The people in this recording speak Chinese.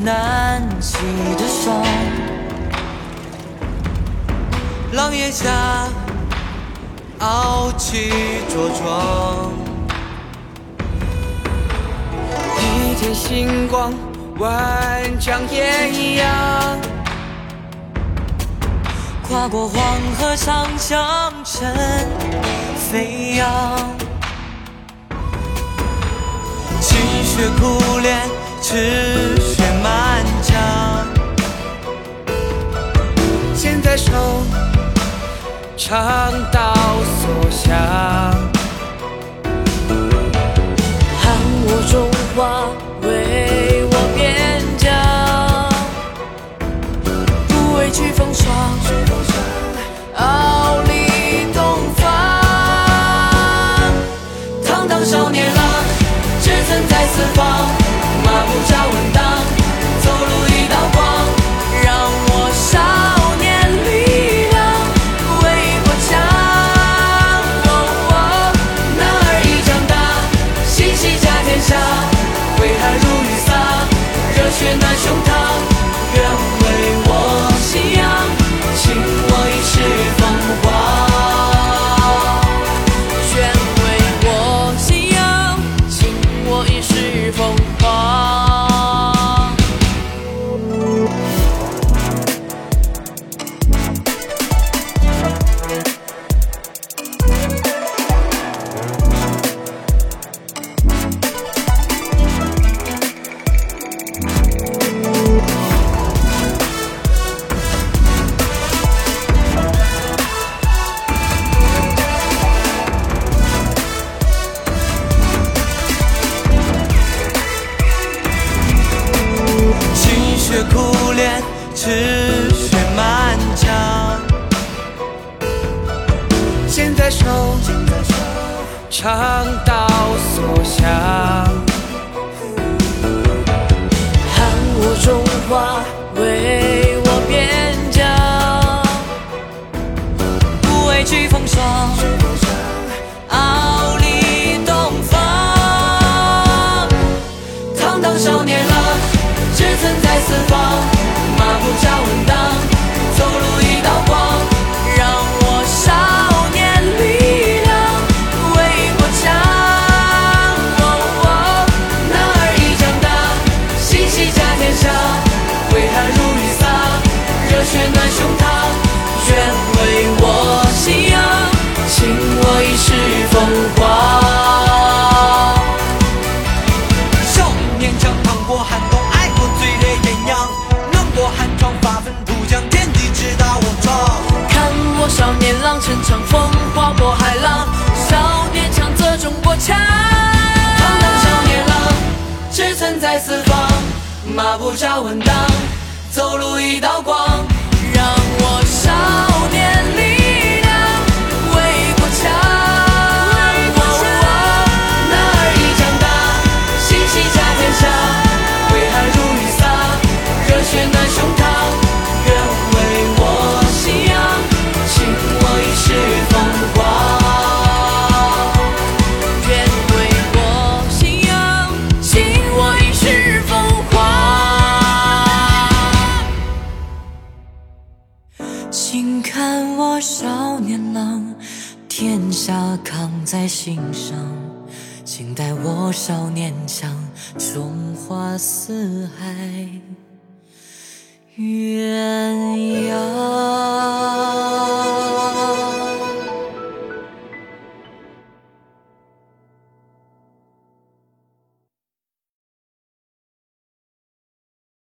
风难洗的霜。狼烟下，傲气茁壮。一天星光，万丈艳阳。跨过黄河，长江尘飞扬。积雪苦长刀所向。喊我中华，为我边疆，不畏惧风霜，傲立东方。堂堂少年郎，志存在四方，马步扎稳当，走路一道光。却难兄破赤血满江。现在手，长刀所向。喊我中华，为我边疆，不畏惧风霜，傲立东方。堂堂少年热血暖胸膛。愿为我信仰，倾我一世风华。少年强，趟过寒冬，爱过最烈艳阳，能过寒窗，发愤图强，天地之大我闯。看我少年郎，乘长风，划过海浪。少年强则中国强。堂堂少年郎，志存在四方，马步扎稳当，走路一道光。请看我少年郎，天下扛在心上，请待我少年强，中华四海远扬。